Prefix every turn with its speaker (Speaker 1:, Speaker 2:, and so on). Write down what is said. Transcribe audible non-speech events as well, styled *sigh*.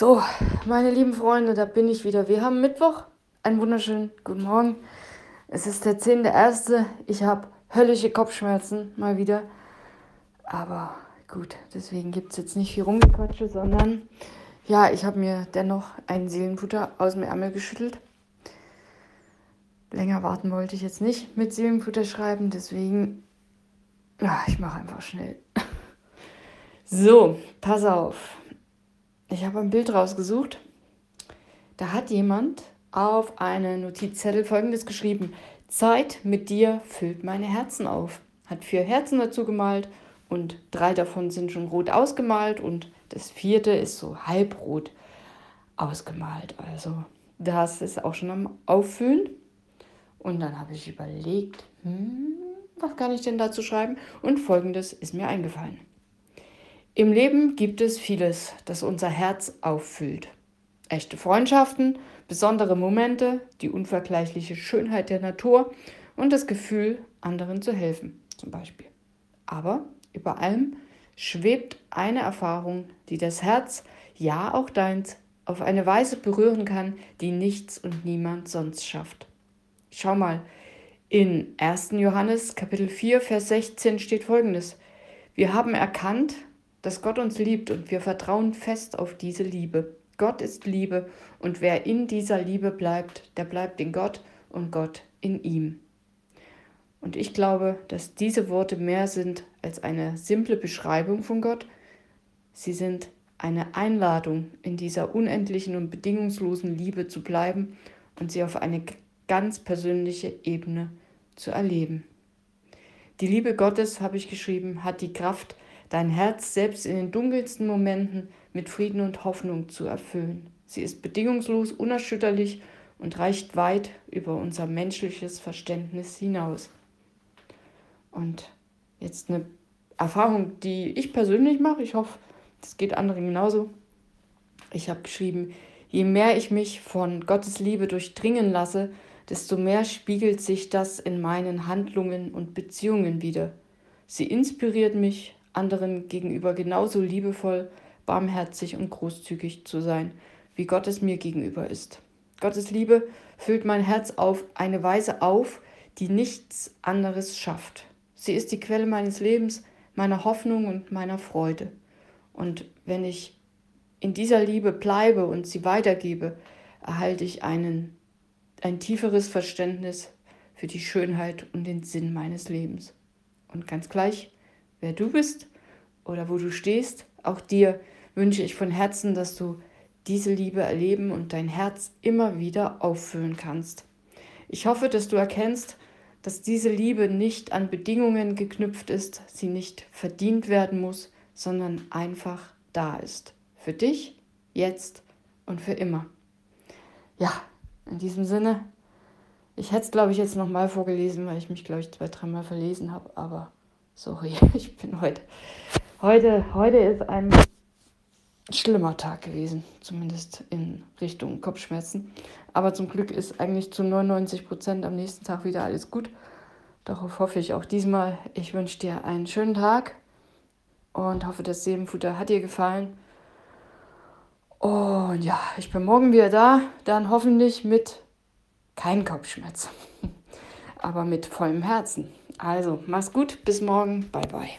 Speaker 1: So, meine lieben Freunde, da bin ich wieder. Wir haben Mittwoch. Einen wunderschönen guten Morgen. Es ist der 10.1. Ich habe höllische Kopfschmerzen mal wieder. Aber gut, deswegen gibt es jetzt nicht viel Rumgequatsche, sondern ja, ich habe mir dennoch einen Seelenfutter aus dem Ärmel geschüttelt. Länger warten wollte ich jetzt nicht mit Seelenfutter schreiben, deswegen, ja, ich mache einfach schnell. *laughs* So, pass auf. Ich habe ein Bild rausgesucht. Da hat jemand auf eine Notizzettel folgendes geschrieben: Zeit mit dir füllt meine Herzen auf. Hat vier Herzen dazu gemalt und drei davon sind schon rot ausgemalt und das vierte ist so halbrot ausgemalt. Also das ist auch schon am Auffüllen. Und dann habe ich überlegt, hm, was kann ich denn dazu schreiben? Und folgendes ist mir eingefallen. Im Leben gibt es vieles, das unser Herz auffüllt. Echte Freundschaften, besondere Momente, die unvergleichliche Schönheit der Natur und das Gefühl, anderen zu helfen, zum Beispiel. Aber über allem schwebt eine Erfahrung, die das Herz, ja auch deins, auf eine Weise berühren kann, die nichts und niemand sonst schafft. Schau mal, in 1. Johannes Kapitel 4, Vers 16 steht folgendes. Wir haben erkannt, dass Gott uns liebt und wir vertrauen fest auf diese Liebe. Gott ist Liebe und wer in dieser Liebe bleibt, der bleibt in Gott und Gott in ihm. Und ich glaube, dass diese Worte mehr sind als eine simple Beschreibung von Gott. Sie sind eine Einladung, in dieser unendlichen und bedingungslosen Liebe zu bleiben und sie auf eine ganz persönliche Ebene zu erleben. Die Liebe Gottes, habe ich geschrieben, hat die Kraft, dein Herz selbst in den dunkelsten Momenten mit Frieden und Hoffnung zu erfüllen. Sie ist bedingungslos, unerschütterlich und reicht weit über unser menschliches Verständnis hinaus. Und jetzt eine Erfahrung, die ich persönlich mache, ich hoffe, das geht anderen genauso. Ich habe geschrieben, je mehr ich mich von Gottes Liebe durchdringen lasse, desto mehr spiegelt sich das in meinen Handlungen und Beziehungen wieder. Sie inspiriert mich, anderen gegenüber genauso liebevoll, barmherzig und großzügig zu sein, wie Gott es mir gegenüber ist. Gottes Liebe füllt mein Herz auf eine Weise auf, die nichts anderes schafft. Sie ist die Quelle meines Lebens, meiner Hoffnung und meiner Freude. Und wenn ich in dieser Liebe bleibe und sie weitergebe, erhalte ich einen, ein tieferes Verständnis für die Schönheit und den Sinn meines Lebens. Und ganz gleich, wer du bist oder wo du stehst. Auch dir wünsche ich von Herzen, dass du diese Liebe erleben und dein Herz immer wieder auffüllen kannst. Ich hoffe, dass du erkennst, dass diese Liebe nicht an Bedingungen geknüpft ist, sie nicht verdient werden muss, sondern einfach da ist. Für dich, jetzt und für immer. Ja, in diesem Sinne, ich hätte es, glaube ich, jetzt nochmal vorgelesen, weil ich mich, glaube ich, zwei, dreimal verlesen habe, aber Sorry, *laughs* ich bin heute. Heute, heute ist ein schlimmer Tag gewesen, zumindest in Richtung Kopfschmerzen. Aber zum Glück ist eigentlich zu 99 Prozent am nächsten Tag wieder alles gut. Darauf hoffe ich auch diesmal. Ich wünsche dir einen schönen Tag und hoffe, das Seelenfutter hat dir gefallen. Und ja, ich bin morgen wieder da, dann hoffentlich mit keinen Kopfschmerzen, *laughs* aber mit vollem Herzen. Also, mach's gut, bis morgen, bye bye.